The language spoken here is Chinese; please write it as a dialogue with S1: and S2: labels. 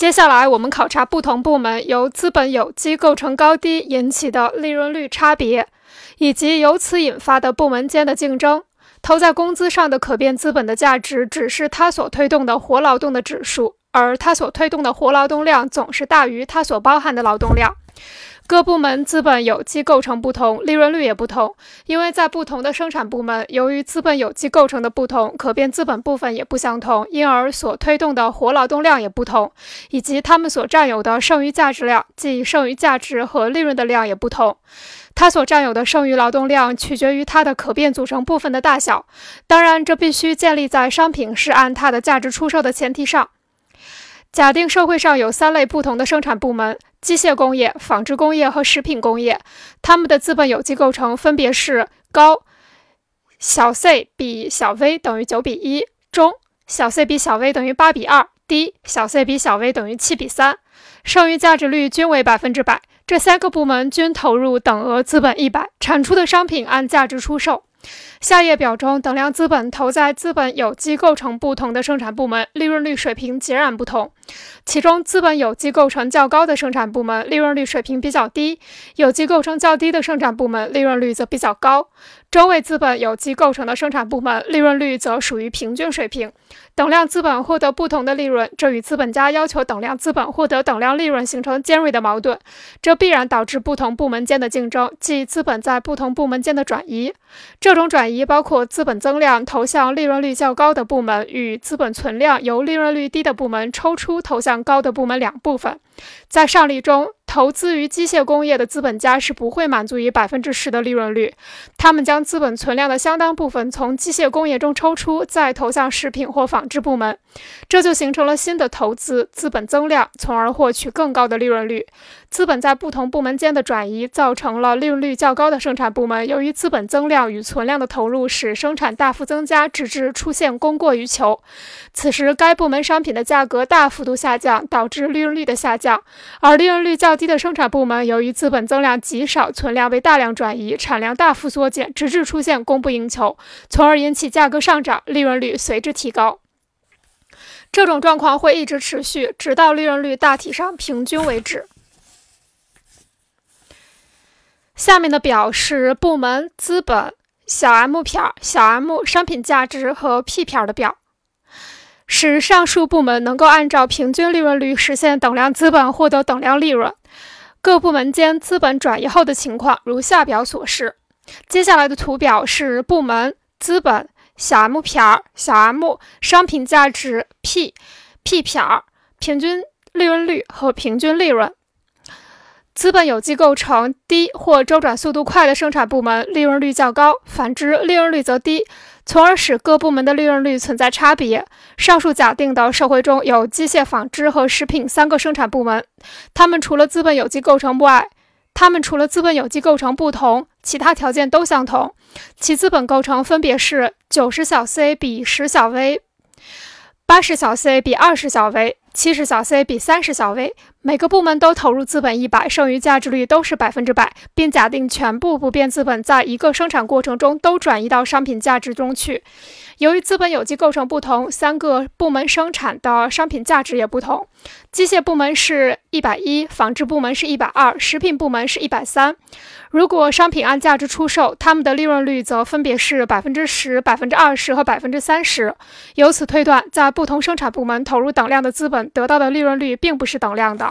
S1: 接下来，我们考察不同部门由资本有机构成高低引起的利润率差别，以及由此引发的部门间的竞争。投在工资上的可变资本的价值只是它所推动的活劳动的指数，而它所推动的活劳动量总是大于它所包含的劳动量。各部门资本有机构成不同，利润率也不同，因为在不同的生产部门，由于资本有机构成的不同，可变资本部分也不相同，因而所推动的活劳动量也不同，以及他们所占有的剩余价值量，即剩余价值和利润的量也不同。它所占有的剩余劳动量取决于它的可变组成部分的大小，当然，这必须建立在商品是按它的价值出售的前提上。假定社会上有三类不同的生产部门：机械工业、纺织工业和食品工业。它们的资本有机构成分别是：高小 c 比小 v 等于九比一；中小 c 比小 v 等于八比二；低小 c 比小 v 等于七比三。剩余价值率均为百分之百。这三个部门均投入等额资本一百，产出的商品按价值出售。下列表中，等量资本投在资本有机构成不同的生产部门，利润率水平截然不同。其中，资本有机构成较高的生产部门利润率水平比较低，有机构成较低的生产部门利润率则比较高。中位资本有机构成的生产部门利润率则属于平均水平。等量资本获得不同的利润，这与资本家要求等量资本获得等量利润形成尖锐的矛盾，这必然导致不同部门间的竞争，即资本在不同部门间的转移。这种转移包括资本增量投向利润率较高的部门，与资本存量由利润率低的部门抽出投向高的部门两部分。在上例中，投资于机械工业的资本家是不会满足于百分之十的利润率，他们将资本存量的相当部分从机械工业中抽出，再投向食品或纺织部门，这就形成了新的投资资本增量，从而获取更高的利润率。资本在不同部门间的转移，造成了利润率较高的生产部门，由于资本增量与存量的投入，使生产大幅增加，直至出现供过于求。此时，该部门商品的价格大幅度下降，导致利润率的下降。而利润率较低的生产部门，由于资本增量极少，存量被大量转移，产量大幅缩减，直至出现供不应求，从而引起价格上涨，利润率随之提高。这种状况会一直持续，直到利润率大体上平均为止。下面的表是部门资本小 m 撇小 m 商品价值和 P 撇的表，使上述部门能够按照平均利润率实现等量资本获得等量利润。各部门间资本转移后的情况如下表所示。接下来的图表是部门资本小 m 撇儿小 m 商品价值 P P 撇儿平均利润率和平均利润。资本有机构成低或周转速度快的生产部门，利润率较高；反之，利润率则低，从而使各部门的利润率存在差别。上述假定的社会中有机械、纺织和食品三个生产部门，它们除了资本有机构成外，它们除了资本有机构成不同，其他条件都相同。其资本构成分别是九十小 c 比十小 v，八十小 c 比二十小 v。七十小 c 比三十小 v，每个部门都投入资本一百，剩余价值率都是百分之百，并假定全部不变资本在一个生产过程中都转移到商品价值中去。由于资本有机构成不同，三个部门生产的商品价值也不同。机械部门是一百一，纺织部门是一百二，食品部门是一百三。如果商品按价值出售，它们的利润率则分别是百分之十、百分之二十和百分之三十。由此推断，在不同生产部门投入等量的资本，得到的利润率并不是等量的。